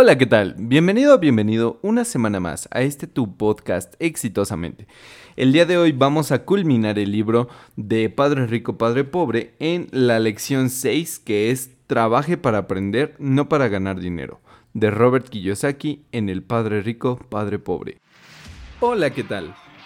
Hola, ¿qué tal? Bienvenido bienvenido una semana más a este tu podcast exitosamente. El día de hoy vamos a culminar el libro de Padre Rico, Padre Pobre en la lección 6 que es Trabaje para aprender, no para ganar dinero, de Robert Kiyosaki en El Padre Rico, Padre Pobre. Hola, ¿qué tal?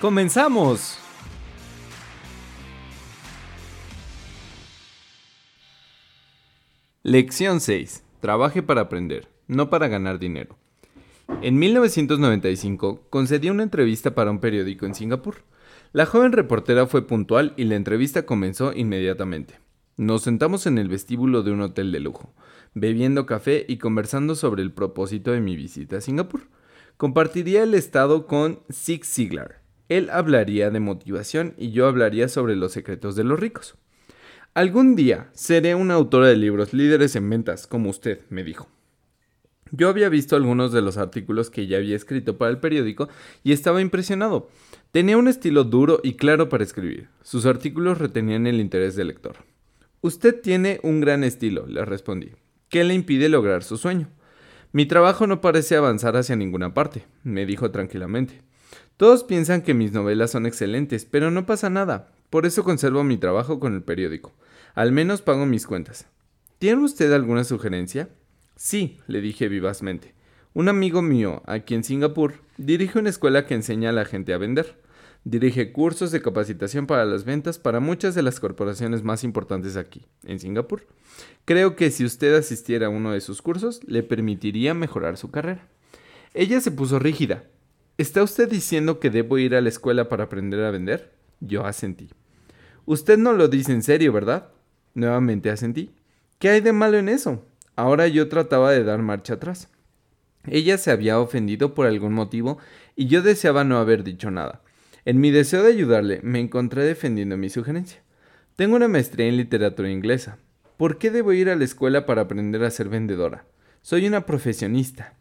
¡Comenzamos! Lección 6. Trabaje para aprender, no para ganar dinero. En 1995 concedí una entrevista para un periódico en Singapur. La joven reportera fue puntual y la entrevista comenzó inmediatamente. Nos sentamos en el vestíbulo de un hotel de lujo, bebiendo café y conversando sobre el propósito de mi visita a Singapur. Compartiría el estado con Zig Ziglar, él hablaría de motivación y yo hablaría sobre los secretos de los ricos. Algún día seré una autora de libros líderes en ventas, como usted, me dijo. Yo había visto algunos de los artículos que ella había escrito para el periódico y estaba impresionado. Tenía un estilo duro y claro para escribir. Sus artículos retenían el interés del lector. Usted tiene un gran estilo, le respondí. ¿Qué le impide lograr su sueño? Mi trabajo no parece avanzar hacia ninguna parte, me dijo tranquilamente. Todos piensan que mis novelas son excelentes, pero no pasa nada. Por eso conservo mi trabajo con el periódico. Al menos pago mis cuentas. ¿Tiene usted alguna sugerencia? Sí, le dije vivazmente. Un amigo mío, aquí en Singapur, dirige una escuela que enseña a la gente a vender. Dirige cursos de capacitación para las ventas para muchas de las corporaciones más importantes aquí, en Singapur. Creo que si usted asistiera a uno de sus cursos, le permitiría mejorar su carrera. Ella se puso rígida, ¿Está usted diciendo que debo ir a la escuela para aprender a vender? Yo asentí. Usted no lo dice en serio, ¿verdad? Nuevamente asentí. ¿Qué hay de malo en eso? Ahora yo trataba de dar marcha atrás. Ella se había ofendido por algún motivo y yo deseaba no haber dicho nada. En mi deseo de ayudarle, me encontré defendiendo mi sugerencia. Tengo una maestría en literatura inglesa. ¿Por qué debo ir a la escuela para aprender a ser vendedora? Soy una profesionista.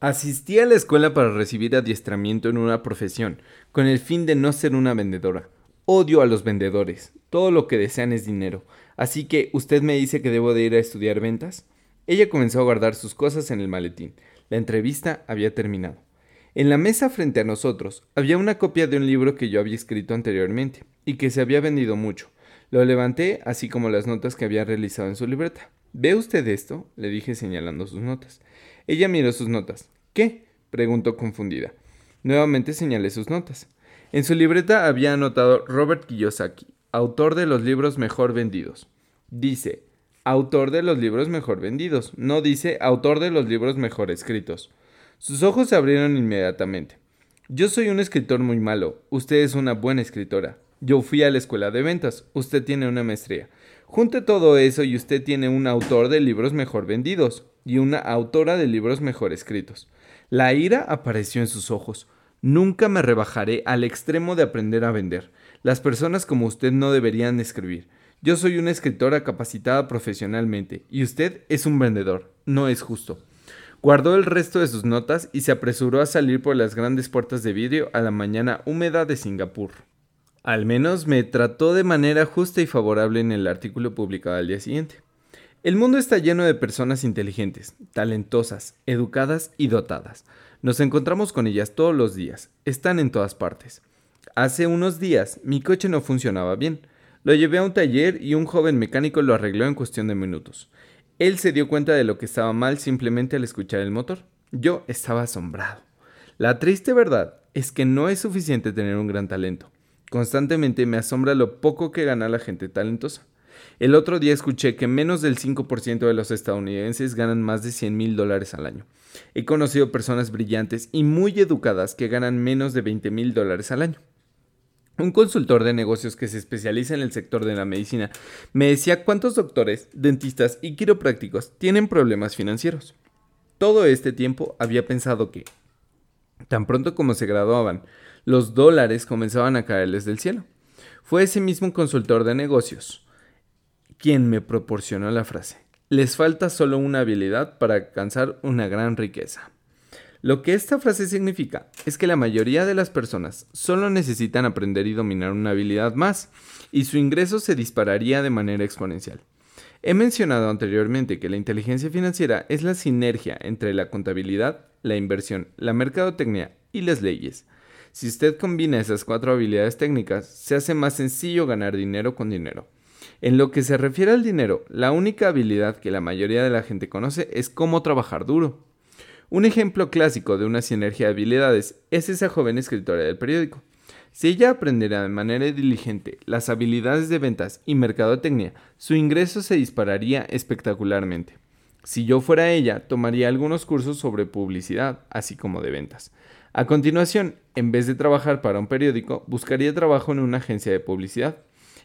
Asistí a la escuela para recibir adiestramiento en una profesión, con el fin de no ser una vendedora. Odio a los vendedores. Todo lo que desean es dinero. Así que, ¿usted me dice que debo de ir a estudiar ventas? Ella comenzó a guardar sus cosas en el maletín. La entrevista había terminado. En la mesa frente a nosotros había una copia de un libro que yo había escrito anteriormente y que se había vendido mucho. Lo levanté, así como las notas que había realizado en su libreta. ¿Ve usted esto? le dije señalando sus notas. Ella miró sus notas. ¿Qué? preguntó confundida. Nuevamente señalé sus notas. En su libreta había anotado Robert Kiyosaki, autor de los libros mejor vendidos. Dice, autor de los libros mejor vendidos, no dice autor de los libros mejor escritos. Sus ojos se abrieron inmediatamente. Yo soy un escritor muy malo, usted es una buena escritora. Yo fui a la escuela de ventas, usted tiene una maestría. Junte todo eso y usted tiene un autor de libros mejor vendidos y una autora de libros mejor escritos. La ira apareció en sus ojos. Nunca me rebajaré al extremo de aprender a vender. Las personas como usted no deberían escribir. Yo soy una escritora capacitada profesionalmente y usted es un vendedor. No es justo. Guardó el resto de sus notas y se apresuró a salir por las grandes puertas de vidrio a la mañana húmeda de Singapur. Al menos me trató de manera justa y favorable en el artículo publicado al día siguiente. El mundo está lleno de personas inteligentes, talentosas, educadas y dotadas. Nos encontramos con ellas todos los días, están en todas partes. Hace unos días mi coche no funcionaba bien. Lo llevé a un taller y un joven mecánico lo arregló en cuestión de minutos. Él se dio cuenta de lo que estaba mal simplemente al escuchar el motor. Yo estaba asombrado. La triste verdad es que no es suficiente tener un gran talento. Constantemente me asombra lo poco que gana la gente talentosa. El otro día escuché que menos del 5% de los estadounidenses ganan más de 100 mil dólares al año. He conocido personas brillantes y muy educadas que ganan menos de 20 mil dólares al año. Un consultor de negocios que se especializa en el sector de la medicina me decía cuántos doctores, dentistas y quiroprácticos tienen problemas financieros. todo este tiempo había pensado que, tan pronto como se graduaban, los dólares comenzaban a caerles del cielo. Fue ese mismo consultor de negocios quien me proporcionó la frase. Les falta solo una habilidad para alcanzar una gran riqueza. Lo que esta frase significa es que la mayoría de las personas solo necesitan aprender y dominar una habilidad más, y su ingreso se dispararía de manera exponencial. He mencionado anteriormente que la inteligencia financiera es la sinergia entre la contabilidad, la inversión, la mercadotecnia y las leyes. Si usted combina esas cuatro habilidades técnicas, se hace más sencillo ganar dinero con dinero. En lo que se refiere al dinero, la única habilidad que la mayoría de la gente conoce es cómo trabajar duro. Un ejemplo clásico de una sinergia de habilidades es esa joven escritora del periódico. Si ella aprendiera de manera diligente las habilidades de ventas y mercadotecnia, su ingreso se dispararía espectacularmente. Si yo fuera ella, tomaría algunos cursos sobre publicidad, así como de ventas. A continuación, en vez de trabajar para un periódico, buscaría trabajo en una agencia de publicidad.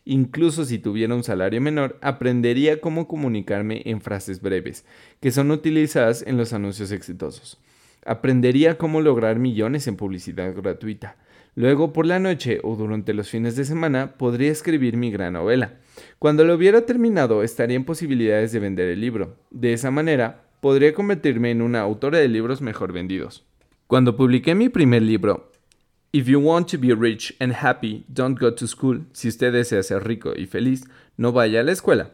Incluso si tuviera un salario menor, aprendería cómo comunicarme en frases breves, que son utilizadas en los anuncios exitosos. Aprendería cómo lograr millones en publicidad gratuita. Luego por la noche o durante los fines de semana podría escribir mi gran novela. Cuando lo hubiera terminado estaría en posibilidades de vender el libro. De esa manera podría convertirme en una autora de libros mejor vendidos. Cuando publiqué mi primer libro, If you want to be rich and happy, don't go to school. Si usted desea ser rico y feliz, no vaya a la escuela.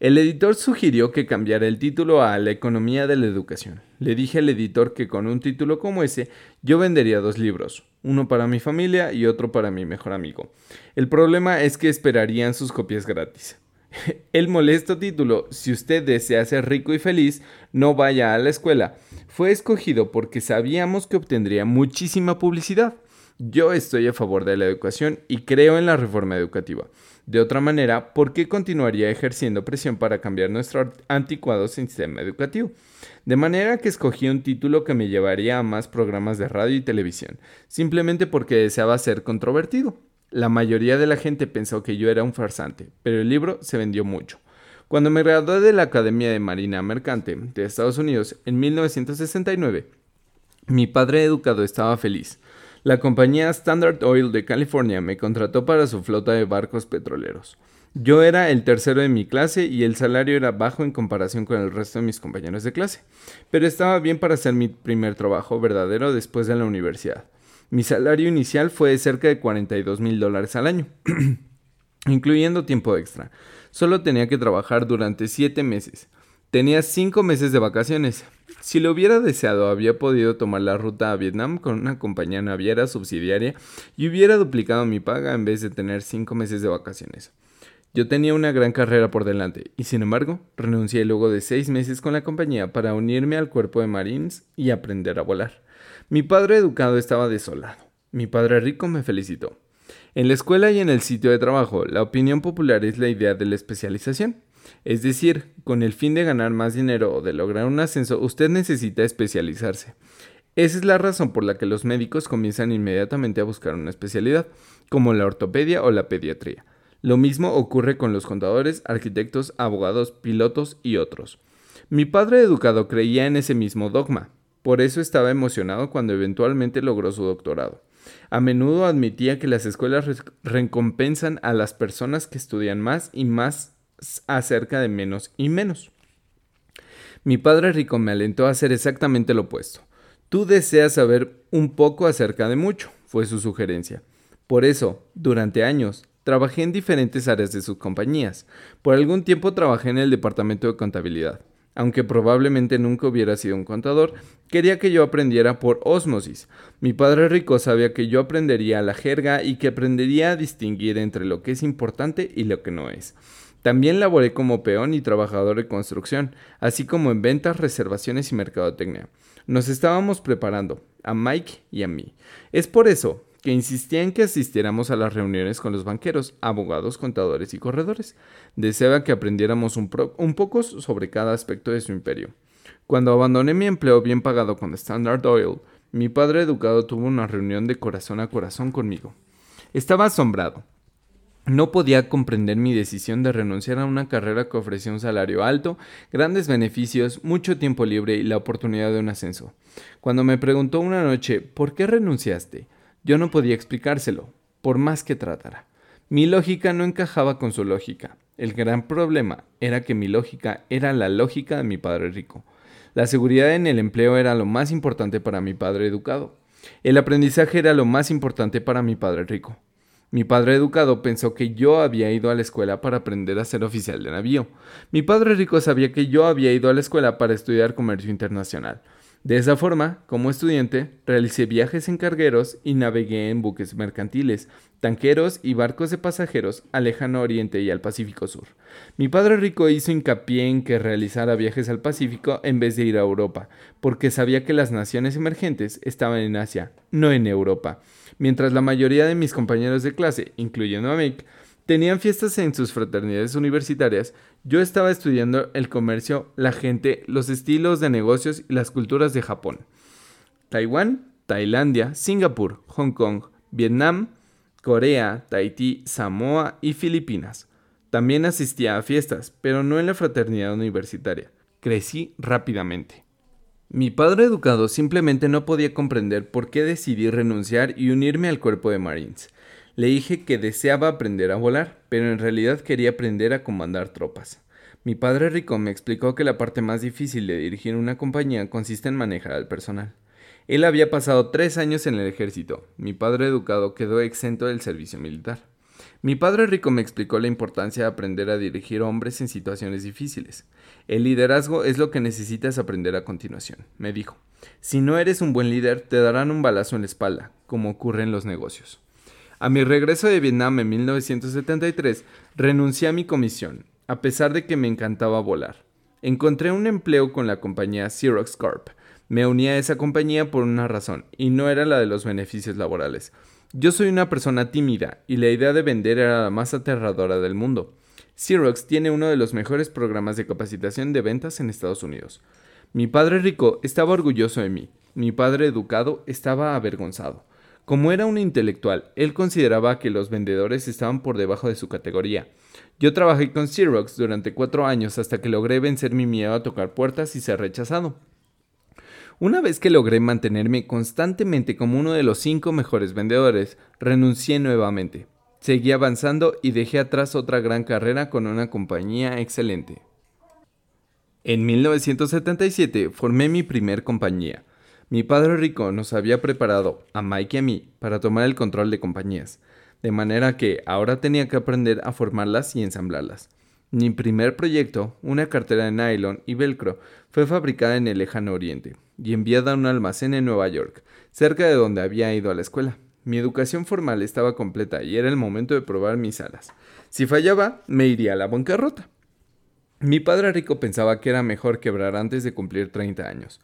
El editor sugirió que cambiara el título a La economía de la educación. Le dije al editor que con un título como ese yo vendería dos libros, uno para mi familia y otro para mi mejor amigo. El problema es que esperarían sus copias gratis. El molesto título, Si usted desea ser rico y feliz, no vaya a la escuela, fue escogido porque sabíamos que obtendría muchísima publicidad. Yo estoy a favor de la educación y creo en la reforma educativa. De otra manera, ¿por qué continuaría ejerciendo presión para cambiar nuestro anticuado sistema educativo? De manera que escogí un título que me llevaría a más programas de radio y televisión, simplemente porque deseaba ser controvertido. La mayoría de la gente pensó que yo era un farsante, pero el libro se vendió mucho. Cuando me gradué de la Academia de Marina Mercante de Estados Unidos en 1969, mi padre educado estaba feliz. La compañía Standard Oil de California me contrató para su flota de barcos petroleros. Yo era el tercero de mi clase y el salario era bajo en comparación con el resto de mis compañeros de clase, pero estaba bien para hacer mi primer trabajo verdadero después de la universidad. Mi salario inicial fue de cerca de 42 mil dólares al año, incluyendo tiempo extra. Solo tenía que trabajar durante 7 meses. Tenía 5 meses de vacaciones. Si lo hubiera deseado, había podido tomar la ruta a Vietnam con una compañía naviera subsidiaria y hubiera duplicado mi paga en vez de tener cinco meses de vacaciones. Yo tenía una gran carrera por delante y sin embargo renuncié luego de seis meses con la compañía para unirme al cuerpo de Marines y aprender a volar. Mi padre educado estaba desolado. Mi padre rico me felicitó. En la escuela y en el sitio de trabajo, la opinión popular es la idea de la especialización. Es decir, con el fin de ganar más dinero o de lograr un ascenso, usted necesita especializarse. Esa es la razón por la que los médicos comienzan inmediatamente a buscar una especialidad, como la ortopedia o la pediatría. Lo mismo ocurre con los contadores, arquitectos, abogados, pilotos y otros. Mi padre educado creía en ese mismo dogma, por eso estaba emocionado cuando eventualmente logró su doctorado. A menudo admitía que las escuelas recompensan a las personas que estudian más y más acerca de menos y menos. Mi padre rico me alentó a hacer exactamente lo opuesto. Tú deseas saber un poco acerca de mucho, fue su sugerencia. Por eso, durante años, trabajé en diferentes áreas de sus compañías. Por algún tiempo trabajé en el departamento de contabilidad. Aunque probablemente nunca hubiera sido un contador, quería que yo aprendiera por ósmosis. Mi padre rico sabía que yo aprendería la jerga y que aprendería a distinguir entre lo que es importante y lo que no es. También laboré como peón y trabajador de construcción, así como en ventas, reservaciones y mercadotecnia. Nos estábamos preparando, a Mike y a mí. Es por eso que insistía en que asistiéramos a las reuniones con los banqueros, abogados, contadores y corredores. Deseaba que aprendiéramos un, un poco sobre cada aspecto de su imperio. Cuando abandoné mi empleo bien pagado con Standard Oil, mi padre educado tuvo una reunión de corazón a corazón conmigo. Estaba asombrado. No podía comprender mi decisión de renunciar a una carrera que ofrecía un salario alto, grandes beneficios, mucho tiempo libre y la oportunidad de un ascenso. Cuando me preguntó una noche ¿por qué renunciaste? Yo no podía explicárselo, por más que tratara. Mi lógica no encajaba con su lógica. El gran problema era que mi lógica era la lógica de mi padre rico. La seguridad en el empleo era lo más importante para mi padre educado. El aprendizaje era lo más importante para mi padre rico. Mi padre educado pensó que yo había ido a la escuela para aprender a ser oficial de navío. Mi padre rico sabía que yo había ido a la escuela para estudiar comercio internacional. De esa forma, como estudiante, realicé viajes en cargueros y navegué en buques mercantiles, tanqueros y barcos de pasajeros al lejano oriente y al Pacífico Sur. Mi padre rico hizo hincapié en que realizara viajes al Pacífico en vez de ir a Europa, porque sabía que las naciones emergentes estaban en Asia, no en Europa. Mientras la mayoría de mis compañeros de clase, incluyendo a Mick, tenían fiestas en sus fraternidades universitarias, yo estaba estudiando el comercio, la gente, los estilos de negocios y las culturas de Japón. Taiwán, Tailandia, Singapur, Hong Kong, Vietnam, Corea, Tahití, Samoa y Filipinas. También asistía a fiestas, pero no en la fraternidad universitaria. Crecí rápidamente. Mi padre educado simplemente no podía comprender por qué decidí renunciar y unirme al cuerpo de Marines. Le dije que deseaba aprender a volar, pero en realidad quería aprender a comandar tropas. Mi padre rico me explicó que la parte más difícil de dirigir una compañía consiste en manejar al personal. Él había pasado tres años en el ejército. Mi padre educado quedó exento del servicio militar. Mi padre rico me explicó la importancia de aprender a dirigir hombres en situaciones difíciles. El liderazgo es lo que necesitas aprender a continuación, me dijo. Si no eres un buen líder, te darán un balazo en la espalda, como ocurre en los negocios. A mi regreso de Vietnam en 1973, renuncié a mi comisión, a pesar de que me encantaba volar. Encontré un empleo con la compañía Xerox Corp. Me uní a esa compañía por una razón, y no era la de los beneficios laborales. Yo soy una persona tímida, y la idea de vender era la más aterradora del mundo. Xerox tiene uno de los mejores programas de capacitación de ventas en Estados Unidos. Mi padre rico estaba orgulloso de mí, mi padre educado estaba avergonzado. Como era un intelectual, él consideraba que los vendedores estaban por debajo de su categoría. Yo trabajé con Xerox durante cuatro años hasta que logré vencer mi miedo a tocar puertas y ser rechazado. Una vez que logré mantenerme constantemente como uno de los cinco mejores vendedores, renuncié nuevamente. Seguí avanzando y dejé atrás otra gran carrera con una compañía excelente. En 1977 formé mi primer compañía. Mi padre rico nos había preparado, a Mike y a mí, para tomar el control de compañías, de manera que ahora tenía que aprender a formarlas y ensamblarlas. Mi primer proyecto, una cartera de nylon y velcro, fue fabricada en el lejano oriente y enviada a un almacén en Nueva York, cerca de donde había ido a la escuela. Mi educación formal estaba completa y era el momento de probar mis alas. Si fallaba, me iría a la bancarrota. Mi padre rico pensaba que era mejor quebrar antes de cumplir 30 años.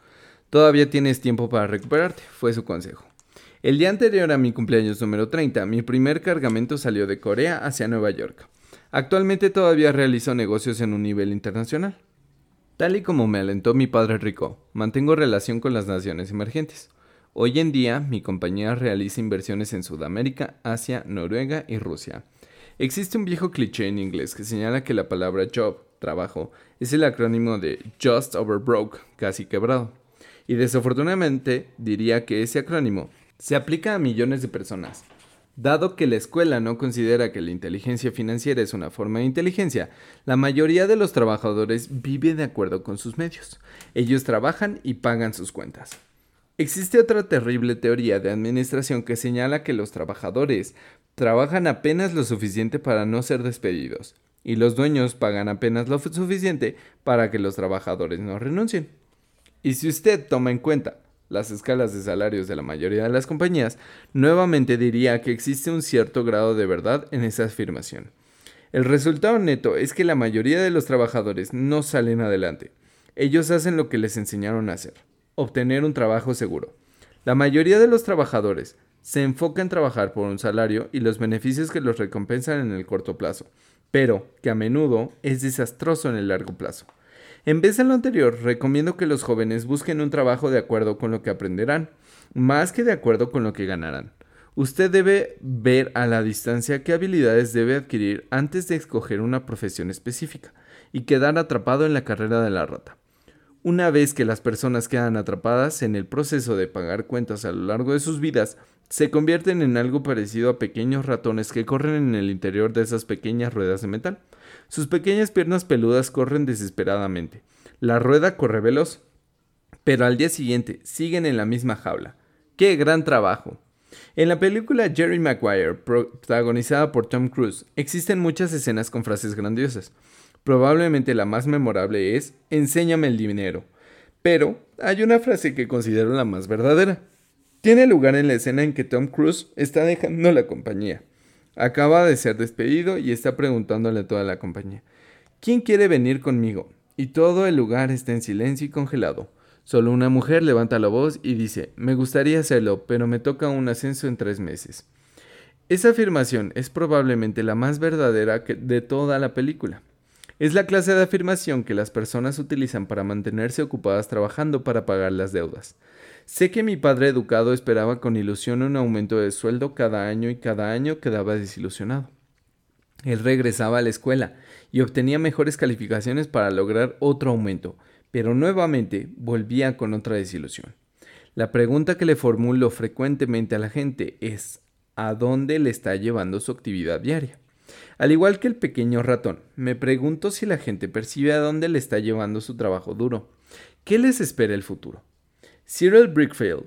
Todavía tienes tiempo para recuperarte, fue su consejo. El día anterior a mi cumpleaños número 30, mi primer cargamento salió de Corea hacia Nueva York. Actualmente todavía realizo negocios en un nivel internacional. Tal y como me alentó mi padre rico, mantengo relación con las naciones emergentes. Hoy en día, mi compañía realiza inversiones en Sudamérica, Asia, Noruega y Rusia. Existe un viejo cliché en inglés que señala que la palabra job, trabajo, es el acrónimo de just over broke, casi quebrado. Y desafortunadamente diría que ese acrónimo se aplica a millones de personas. Dado que la escuela no considera que la inteligencia financiera es una forma de inteligencia, la mayoría de los trabajadores vive de acuerdo con sus medios. Ellos trabajan y pagan sus cuentas. Existe otra terrible teoría de administración que señala que los trabajadores trabajan apenas lo suficiente para no ser despedidos, y los dueños pagan apenas lo suficiente para que los trabajadores no renuncien. Y si usted toma en cuenta las escalas de salarios de la mayoría de las compañías, nuevamente diría que existe un cierto grado de verdad en esa afirmación. El resultado neto es que la mayoría de los trabajadores no salen adelante. Ellos hacen lo que les enseñaron a hacer, obtener un trabajo seguro. La mayoría de los trabajadores se enfoca en trabajar por un salario y los beneficios que los recompensan en el corto plazo, pero que a menudo es desastroso en el largo plazo. En vez de lo anterior, recomiendo que los jóvenes busquen un trabajo de acuerdo con lo que aprenderán, más que de acuerdo con lo que ganarán. Usted debe ver a la distancia qué habilidades debe adquirir antes de escoger una profesión específica y quedar atrapado en la carrera de la rata. Una vez que las personas quedan atrapadas en el proceso de pagar cuentas a lo largo de sus vidas, se convierten en algo parecido a pequeños ratones que corren en el interior de esas pequeñas ruedas de metal. Sus pequeñas piernas peludas corren desesperadamente. La rueda corre veloz, pero al día siguiente siguen en la misma jaula. ¡Qué gran trabajo! En la película Jerry Maguire, protagonizada por Tom Cruise, existen muchas escenas con frases grandiosas. Probablemente la más memorable es Enséñame el dinero. Pero hay una frase que considero la más verdadera. Tiene lugar en la escena en que Tom Cruise está dejando la compañía. Acaba de ser despedido y está preguntándole a toda la compañía, ¿quién quiere venir conmigo? Y todo el lugar está en silencio y congelado. Solo una mujer levanta la voz y dice, me gustaría hacerlo, pero me toca un ascenso en tres meses. Esa afirmación es probablemente la más verdadera de toda la película. Es la clase de afirmación que las personas utilizan para mantenerse ocupadas trabajando para pagar las deudas. Sé que mi padre educado esperaba con ilusión un aumento de sueldo cada año y cada año quedaba desilusionado. Él regresaba a la escuela y obtenía mejores calificaciones para lograr otro aumento, pero nuevamente volvía con otra desilusión. La pregunta que le formulo frecuentemente a la gente es ¿a dónde le está llevando su actividad diaria? Al igual que el pequeño ratón, me pregunto si la gente percibe a dónde le está llevando su trabajo duro. ¿Qué les espera el futuro? Cyril Brickfield,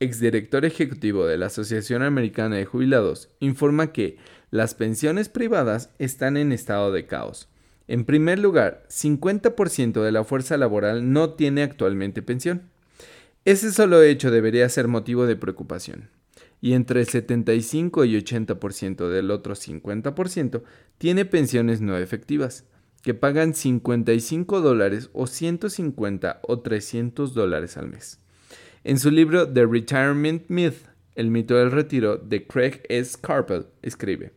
exdirector ejecutivo de la Asociación Americana de Jubilados, informa que las pensiones privadas están en estado de caos. En primer lugar, 50% de la fuerza laboral no tiene actualmente pensión. Ese solo hecho debería ser motivo de preocupación y entre el 75 y 80% del otro 50% tiene pensiones no efectivas, que pagan 55 dólares o 150 o 300 dólares al mes. En su libro The Retirement Myth, el mito del retiro, de Craig S. Carpel, escribe,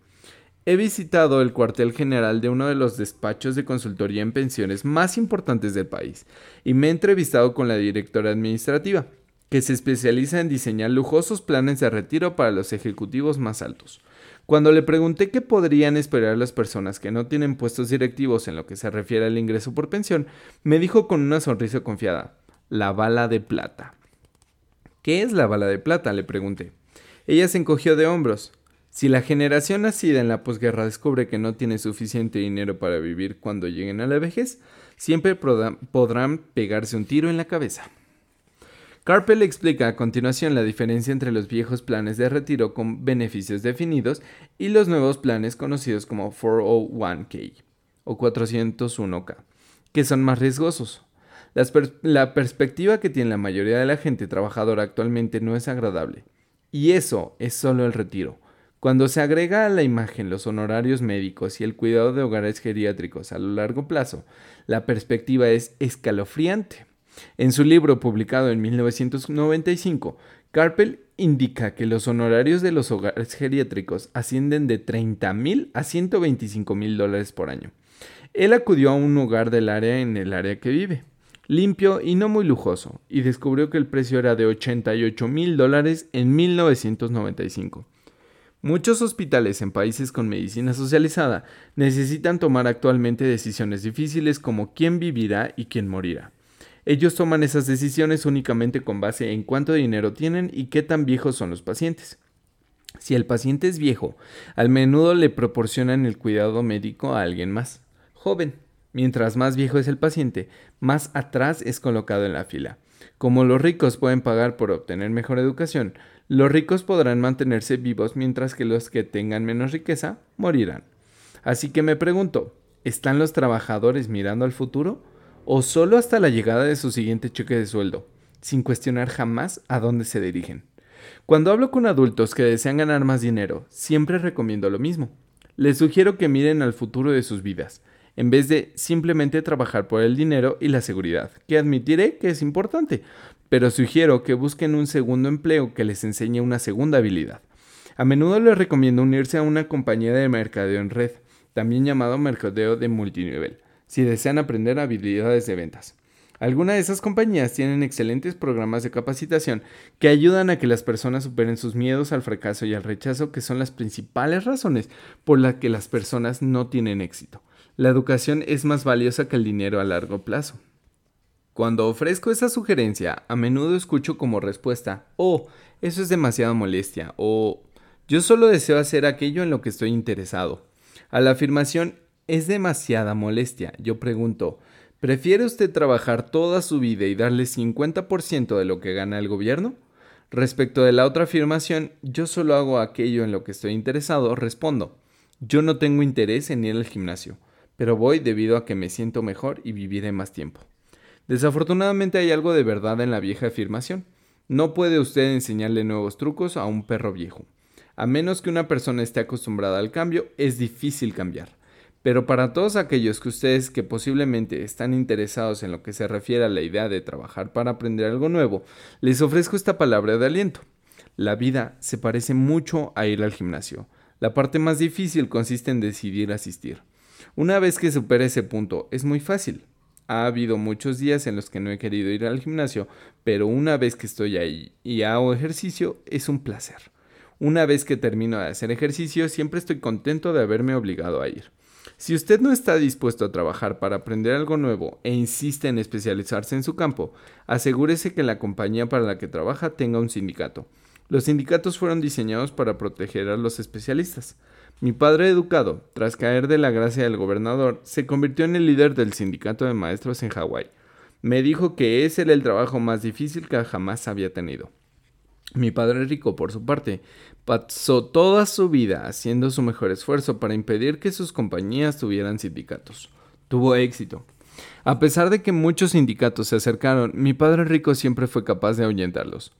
He visitado el cuartel general de uno de los despachos de consultoría en pensiones más importantes del país y me he entrevistado con la directora administrativa, que se especializa en diseñar lujosos planes de retiro para los ejecutivos más altos. Cuando le pregunté qué podrían esperar las personas que no tienen puestos directivos en lo que se refiere al ingreso por pensión, me dijo con una sonrisa confiada, la bala de plata. ¿Qué es la bala de plata? le pregunté. Ella se encogió de hombros. Si la generación nacida en la posguerra descubre que no tiene suficiente dinero para vivir cuando lleguen a la vejez, siempre podrán pegarse un tiro en la cabeza. Carpel explica a continuación la diferencia entre los viejos planes de retiro con beneficios definidos y los nuevos planes conocidos como 401k o 401k, que son más riesgosos. La perspectiva que tiene la mayoría de la gente trabajadora actualmente no es agradable. Y eso es solo el retiro. Cuando se agrega a la imagen los honorarios médicos y el cuidado de hogares geriátricos a lo largo plazo, la perspectiva es escalofriante. En su libro publicado en 1995, Carpel indica que los honorarios de los hogares geriátricos ascienden de 30 mil a 125 mil dólares por año. Él acudió a un hogar del área en el área que vive, limpio y no muy lujoso, y descubrió que el precio era de 88 mil dólares en 1995. Muchos hospitales en países con medicina socializada necesitan tomar actualmente decisiones difíciles como quién vivirá y quién morirá. Ellos toman esas decisiones únicamente con base en cuánto dinero tienen y qué tan viejos son los pacientes. Si el paciente es viejo, al menudo le proporcionan el cuidado médico a alguien más, joven. Mientras más viejo es el paciente, más atrás es colocado en la fila. Como los ricos pueden pagar por obtener mejor educación, los ricos podrán mantenerse vivos mientras que los que tengan menos riqueza morirán. Así que me pregunto, ¿están los trabajadores mirando al futuro? o solo hasta la llegada de su siguiente cheque de sueldo, sin cuestionar jamás a dónde se dirigen. Cuando hablo con adultos que desean ganar más dinero, siempre recomiendo lo mismo. Les sugiero que miren al futuro de sus vidas, en vez de simplemente trabajar por el dinero y la seguridad, que admitiré que es importante, pero sugiero que busquen un segundo empleo que les enseñe una segunda habilidad. A menudo les recomiendo unirse a una compañía de mercadeo en red, también llamado mercadeo de multinivel si desean aprender habilidades de ventas. Algunas de esas compañías tienen excelentes programas de capacitación que ayudan a que las personas superen sus miedos al fracaso y al rechazo, que son las principales razones por las que las personas no tienen éxito. La educación es más valiosa que el dinero a largo plazo. Cuando ofrezco esa sugerencia, a menudo escucho como respuesta, oh, eso es demasiada molestia, o yo solo deseo hacer aquello en lo que estoy interesado. A la afirmación es demasiada molestia, yo pregunto, ¿Prefiere usted trabajar toda su vida y darle 50% de lo que gana el gobierno? Respecto de la otra afirmación, yo solo hago aquello en lo que estoy interesado, respondo, yo no tengo interés en ir al gimnasio, pero voy debido a que me siento mejor y viviré más tiempo. Desafortunadamente hay algo de verdad en la vieja afirmación. No puede usted enseñarle nuevos trucos a un perro viejo. A menos que una persona esté acostumbrada al cambio, es difícil cambiar. Pero para todos aquellos que ustedes que posiblemente están interesados en lo que se refiere a la idea de trabajar para aprender algo nuevo, les ofrezco esta palabra de aliento. La vida se parece mucho a ir al gimnasio. La parte más difícil consiste en decidir asistir. Una vez que supere ese punto, es muy fácil. Ha habido muchos días en los que no he querido ir al gimnasio, pero una vez que estoy ahí y hago ejercicio, es un placer. Una vez que termino de hacer ejercicio, siempre estoy contento de haberme obligado a ir. Si usted no está dispuesto a trabajar para aprender algo nuevo e insiste en especializarse en su campo, asegúrese que la compañía para la que trabaja tenga un sindicato. Los sindicatos fueron diseñados para proteger a los especialistas. Mi padre educado, tras caer de la gracia del gobernador, se convirtió en el líder del sindicato de maestros en Hawái. Me dijo que ese era el trabajo más difícil que jamás había tenido. Mi padre rico, por su parte, pasó toda su vida haciendo su mejor esfuerzo para impedir que sus compañías tuvieran sindicatos. Tuvo éxito. A pesar de que muchos sindicatos se acercaron, mi padre rico siempre fue capaz de ahuyentarlos.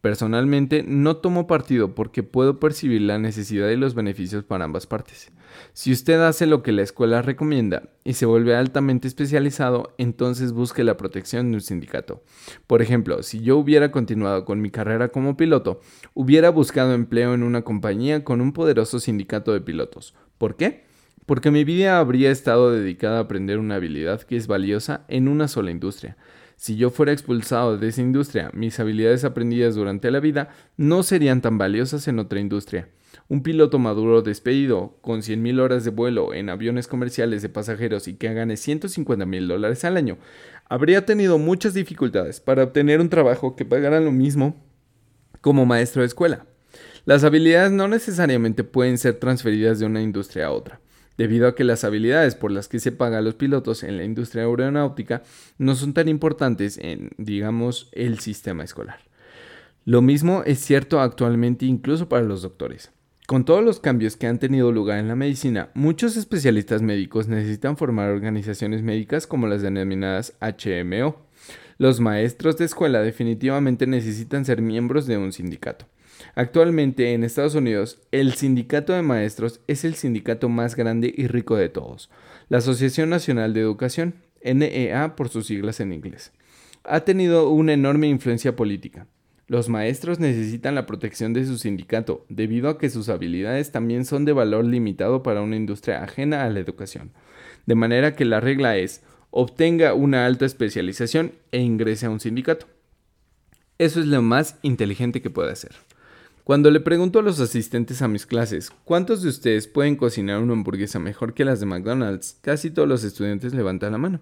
Personalmente no tomo partido porque puedo percibir la necesidad y los beneficios para ambas partes. Si usted hace lo que la escuela recomienda y se vuelve altamente especializado, entonces busque la protección de un sindicato. Por ejemplo, si yo hubiera continuado con mi carrera como piloto, hubiera buscado empleo en una compañía con un poderoso sindicato de pilotos. ¿Por qué? Porque mi vida habría estado dedicada a aprender una habilidad que es valiosa en una sola industria. Si yo fuera expulsado de esa industria, mis habilidades aprendidas durante la vida no serían tan valiosas en otra industria. Un piloto maduro despedido con 100.000 horas de vuelo en aviones comerciales de pasajeros y que gane 150 mil dólares al año, habría tenido muchas dificultades para obtener un trabajo que pagara lo mismo como maestro de escuela. Las habilidades no necesariamente pueden ser transferidas de una industria a otra debido a que las habilidades por las que se paga a los pilotos en la industria aeronáutica no son tan importantes en, digamos, el sistema escolar. Lo mismo es cierto actualmente incluso para los doctores. Con todos los cambios que han tenido lugar en la medicina, muchos especialistas médicos necesitan formar organizaciones médicas como las denominadas HMO. Los maestros de escuela definitivamente necesitan ser miembros de un sindicato. Actualmente en Estados Unidos, el sindicato de maestros es el sindicato más grande y rico de todos, la Asociación Nacional de Educación, NEA por sus siglas en inglés. Ha tenido una enorme influencia política. Los maestros necesitan la protección de su sindicato, debido a que sus habilidades también son de valor limitado para una industria ajena a la educación. De manera que la regla es, obtenga una alta especialización e ingrese a un sindicato. Eso es lo más inteligente que puede hacer. Cuando le pregunto a los asistentes a mis clases, ¿cuántos de ustedes pueden cocinar una hamburguesa mejor que las de McDonald's? Casi todos los estudiantes levantan la mano.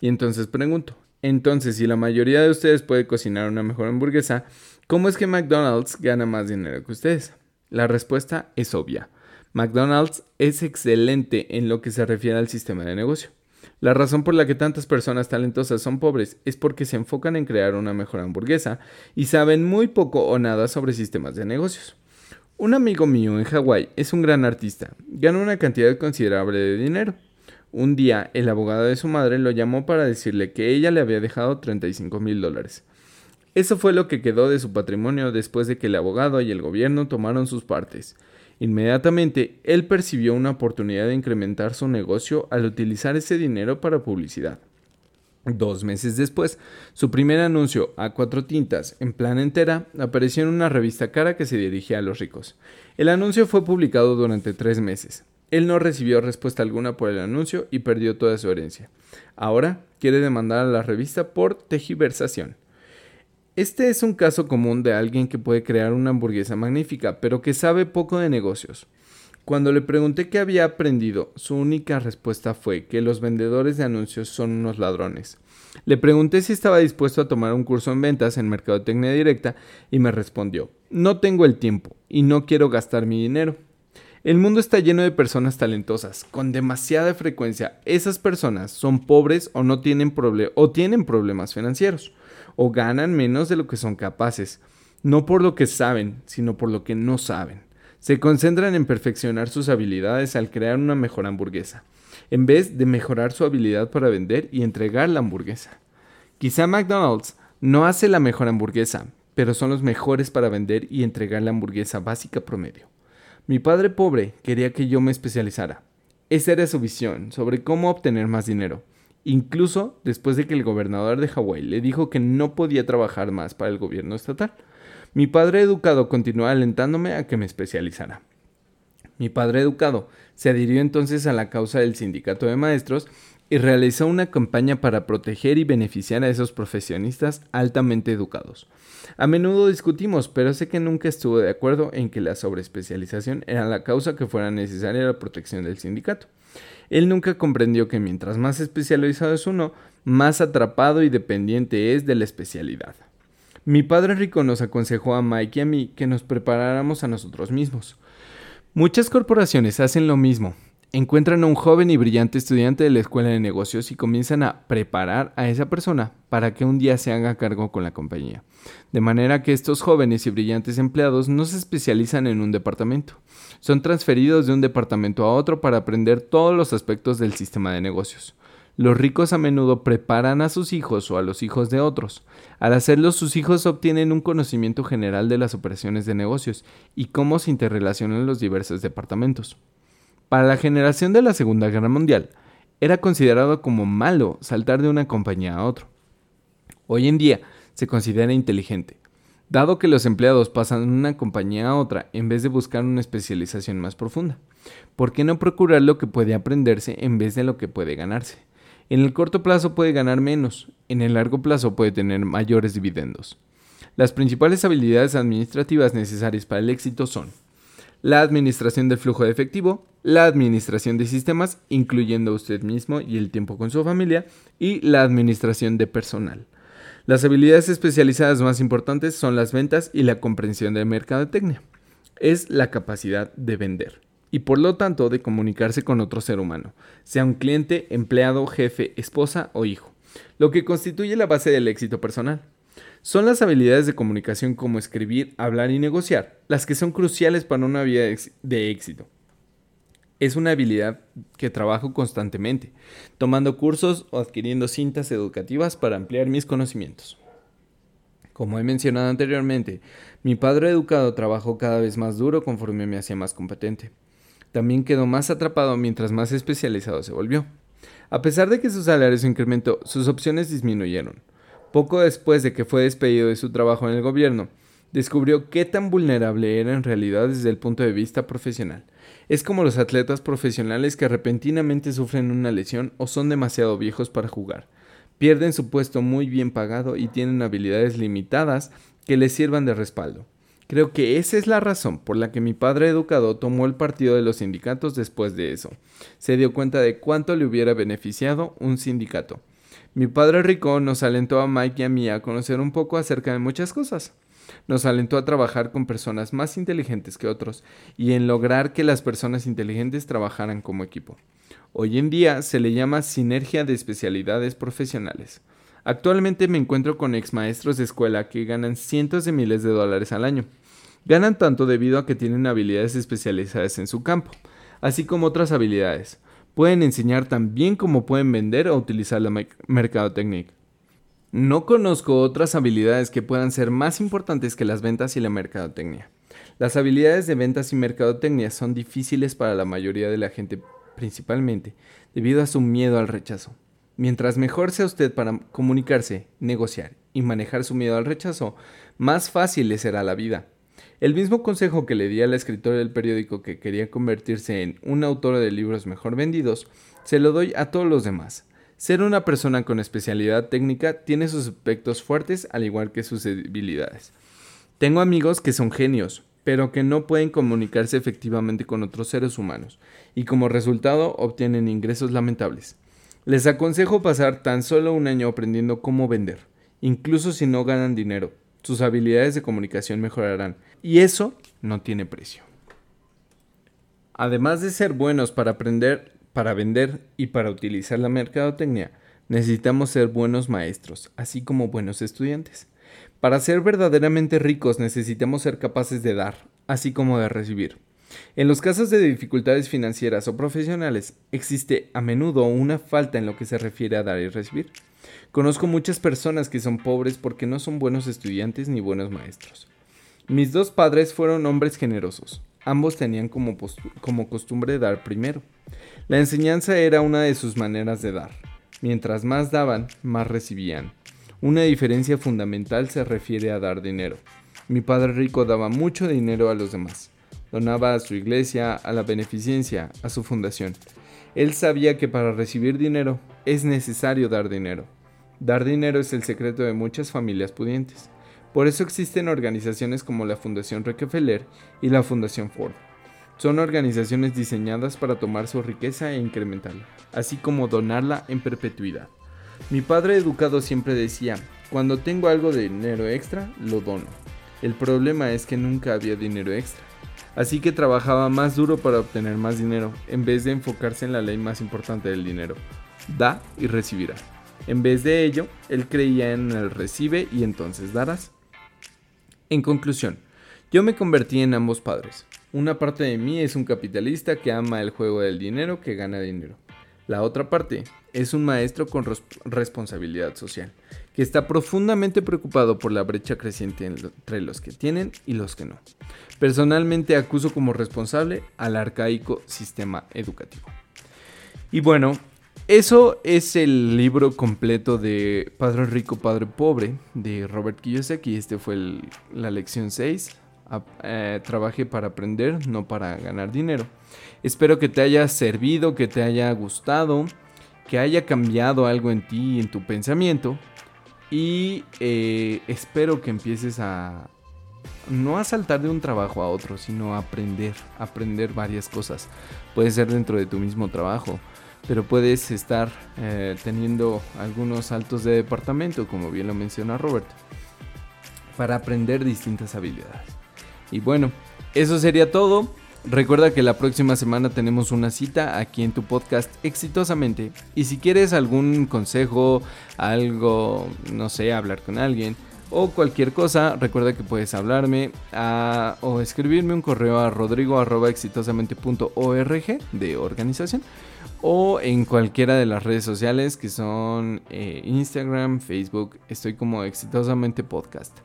Y entonces pregunto, entonces si la mayoría de ustedes puede cocinar una mejor hamburguesa, ¿cómo es que McDonald's gana más dinero que ustedes? La respuesta es obvia. McDonald's es excelente en lo que se refiere al sistema de negocio. La razón por la que tantas personas talentosas son pobres es porque se enfocan en crear una mejor hamburguesa y saben muy poco o nada sobre sistemas de negocios. Un amigo mío en Hawái es un gran artista, gana una cantidad considerable de dinero. Un día el abogado de su madre lo llamó para decirle que ella le había dejado 35 mil dólares. Eso fue lo que quedó de su patrimonio después de que el abogado y el gobierno tomaron sus partes. Inmediatamente, él percibió una oportunidad de incrementar su negocio al utilizar ese dinero para publicidad. Dos meses después, su primer anuncio a cuatro tintas en plan entera apareció en una revista cara que se dirigía a los ricos. El anuncio fue publicado durante tres meses. Él no recibió respuesta alguna por el anuncio y perdió toda su herencia. Ahora quiere demandar a la revista por tejiversación. Este es un caso común de alguien que puede crear una hamburguesa magnífica, pero que sabe poco de negocios. Cuando le pregunté qué había aprendido, su única respuesta fue que los vendedores de anuncios son unos ladrones. Le pregunté si estaba dispuesto a tomar un curso en ventas en Mercadotecnia Directa y me respondió, no tengo el tiempo y no quiero gastar mi dinero. El mundo está lleno de personas talentosas. Con demasiada frecuencia, esas personas son pobres o no tienen, o tienen problemas financieros o ganan menos de lo que son capaces, no por lo que saben, sino por lo que no saben. Se concentran en perfeccionar sus habilidades al crear una mejor hamburguesa, en vez de mejorar su habilidad para vender y entregar la hamburguesa. Quizá McDonald's no hace la mejor hamburguesa, pero son los mejores para vender y entregar la hamburguesa básica promedio. Mi padre pobre quería que yo me especializara. Esa era su visión sobre cómo obtener más dinero incluso después de que el gobernador de Hawái le dijo que no podía trabajar más para el gobierno estatal. Mi padre educado continuó alentándome a que me especializara. Mi padre educado se adhirió entonces a la causa del sindicato de maestros y realizó una campaña para proteger y beneficiar a esos profesionistas altamente educados. A menudo discutimos, pero sé que nunca estuvo de acuerdo en que la sobreespecialización era la causa que fuera necesaria la protección del sindicato. Él nunca comprendió que mientras más especializado es uno, más atrapado y dependiente es de la especialidad. Mi padre rico nos aconsejó a Mike y a mí que nos preparáramos a nosotros mismos. Muchas corporaciones hacen lo mismo. Encuentran a un joven y brillante estudiante de la escuela de negocios y comienzan a preparar a esa persona para que un día se haga cargo con la compañía. De manera que estos jóvenes y brillantes empleados no se especializan en un departamento, son transferidos de un departamento a otro para aprender todos los aspectos del sistema de negocios. Los ricos a menudo preparan a sus hijos o a los hijos de otros. Al hacerlo, sus hijos obtienen un conocimiento general de las operaciones de negocios y cómo se interrelacionan los diversos departamentos. Para la generación de la Segunda Guerra Mundial, era considerado como malo saltar de una compañía a otro. Hoy en día se considera inteligente, dado que los empleados pasan de una compañía a otra en vez de buscar una especialización más profunda. ¿Por qué no procurar lo que puede aprenderse en vez de lo que puede ganarse? En el corto plazo puede ganar menos, en el largo plazo puede tener mayores dividendos. Las principales habilidades administrativas necesarias para el éxito son la administración del flujo de efectivo, la administración de sistemas, incluyendo usted mismo y el tiempo con su familia, y la administración de personal. Las habilidades especializadas más importantes son las ventas y la comprensión de mercadotecnia. Es la capacidad de vender y por lo tanto de comunicarse con otro ser humano, sea un cliente, empleado, jefe, esposa o hijo, lo que constituye la base del éxito personal. Son las habilidades de comunicación como escribir, hablar y negociar las que son cruciales para una vida de éxito es una habilidad que trabajo constantemente, tomando cursos o adquiriendo cintas educativas para ampliar mis conocimientos. Como he mencionado anteriormente, mi padre educado trabajó cada vez más duro conforme me hacía más competente. También quedó más atrapado mientras más especializado se volvió. A pesar de que su salario se incrementó, sus opciones disminuyeron. Poco después de que fue despedido de su trabajo en el gobierno, descubrió qué tan vulnerable era en realidad desde el punto de vista profesional es como los atletas profesionales que repentinamente sufren una lesión o son demasiado viejos para jugar. Pierden su puesto muy bien pagado y tienen habilidades limitadas que les sirvan de respaldo. Creo que esa es la razón por la que mi padre educado tomó el partido de los sindicatos después de eso. Se dio cuenta de cuánto le hubiera beneficiado un sindicato. Mi padre rico nos alentó a Mike y a mí a conocer un poco acerca de muchas cosas. Nos alentó a trabajar con personas más inteligentes que otros y en lograr que las personas inteligentes trabajaran como equipo. Hoy en día se le llama sinergia de especialidades profesionales. Actualmente me encuentro con ex maestros de escuela que ganan cientos de miles de dólares al año. Ganan tanto debido a que tienen habilidades especializadas en su campo, así como otras habilidades. Pueden enseñar tan bien como pueden vender o utilizar la mercadotecnia. No conozco otras habilidades que puedan ser más importantes que las ventas y la mercadotecnia. Las habilidades de ventas y mercadotecnia son difíciles para la mayoría de la gente, principalmente debido a su miedo al rechazo. Mientras mejor sea usted para comunicarse, negociar y manejar su miedo al rechazo, más fácil le será la vida. El mismo consejo que le di a la escritora del periódico que quería convertirse en una autora de libros mejor vendidos, se lo doy a todos los demás. Ser una persona con especialidad técnica tiene sus aspectos fuertes al igual que sus debilidades. Tengo amigos que son genios, pero que no pueden comunicarse efectivamente con otros seres humanos, y como resultado obtienen ingresos lamentables. Les aconsejo pasar tan solo un año aprendiendo cómo vender, incluso si no ganan dinero, sus habilidades de comunicación mejorarán, y eso no tiene precio. Además de ser buenos para aprender, para vender y para utilizar la mercadotecnia, necesitamos ser buenos maestros, así como buenos estudiantes. Para ser verdaderamente ricos necesitamos ser capaces de dar, así como de recibir. En los casos de dificultades financieras o profesionales, existe a menudo una falta en lo que se refiere a dar y recibir. Conozco muchas personas que son pobres porque no son buenos estudiantes ni buenos maestros. Mis dos padres fueron hombres generosos. Ambos tenían como, como costumbre dar primero. La enseñanza era una de sus maneras de dar. Mientras más daban, más recibían. Una diferencia fundamental se refiere a dar dinero. Mi padre rico daba mucho dinero a los demás. Donaba a su iglesia, a la beneficencia, a su fundación. Él sabía que para recibir dinero es necesario dar dinero. Dar dinero es el secreto de muchas familias pudientes. Por eso existen organizaciones como la Fundación Rockefeller y la Fundación Ford. Son organizaciones diseñadas para tomar su riqueza e incrementarla, así como donarla en perpetuidad. Mi padre educado siempre decía, cuando tengo algo de dinero extra, lo dono. El problema es que nunca había dinero extra. Así que trabajaba más duro para obtener más dinero, en vez de enfocarse en la ley más importante del dinero. Da y recibirá. En vez de ello, él creía en el recibe y entonces darás. En conclusión, yo me convertí en ambos padres. Una parte de mí es un capitalista que ama el juego del dinero que gana dinero. La otra parte es un maestro con responsabilidad social, que está profundamente preocupado por la brecha creciente entre los que tienen y los que no. Personalmente acuso como responsable al arcaico sistema educativo. Y bueno, eso es el libro completo de Padre Rico, Padre Pobre de Robert Kiyosaki. Este fue la lección 6. Eh, trabaje para aprender, no para ganar dinero. Espero que te haya servido, que te haya gustado, que haya cambiado algo en ti en tu pensamiento. Y eh, espero que empieces a no a saltar de un trabajo a otro, sino a aprender, aprender varias cosas. Puede ser dentro de tu mismo trabajo pero puedes estar eh, teniendo algunos saltos de departamento, como bien lo menciona Robert, para aprender distintas habilidades. Y bueno, eso sería todo. Recuerda que la próxima semana tenemos una cita aquí en tu podcast exitosamente. Y si quieres algún consejo, algo, no sé, hablar con alguien o cualquier cosa, recuerda que puedes hablarme o escribirme un correo a rodrigo.exitosamente.org de organización o en cualquiera de las redes sociales que son eh, Instagram, Facebook. Estoy como exitosamente podcast.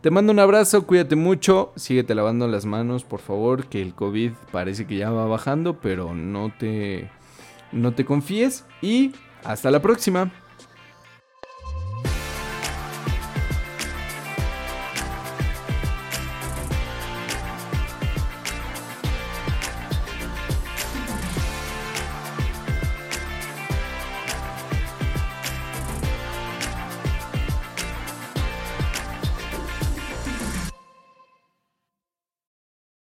Te mando un abrazo, cuídate mucho, síguete lavando las manos, por favor, que el COVID parece que ya va bajando, pero no te, no te confíes y hasta la próxima.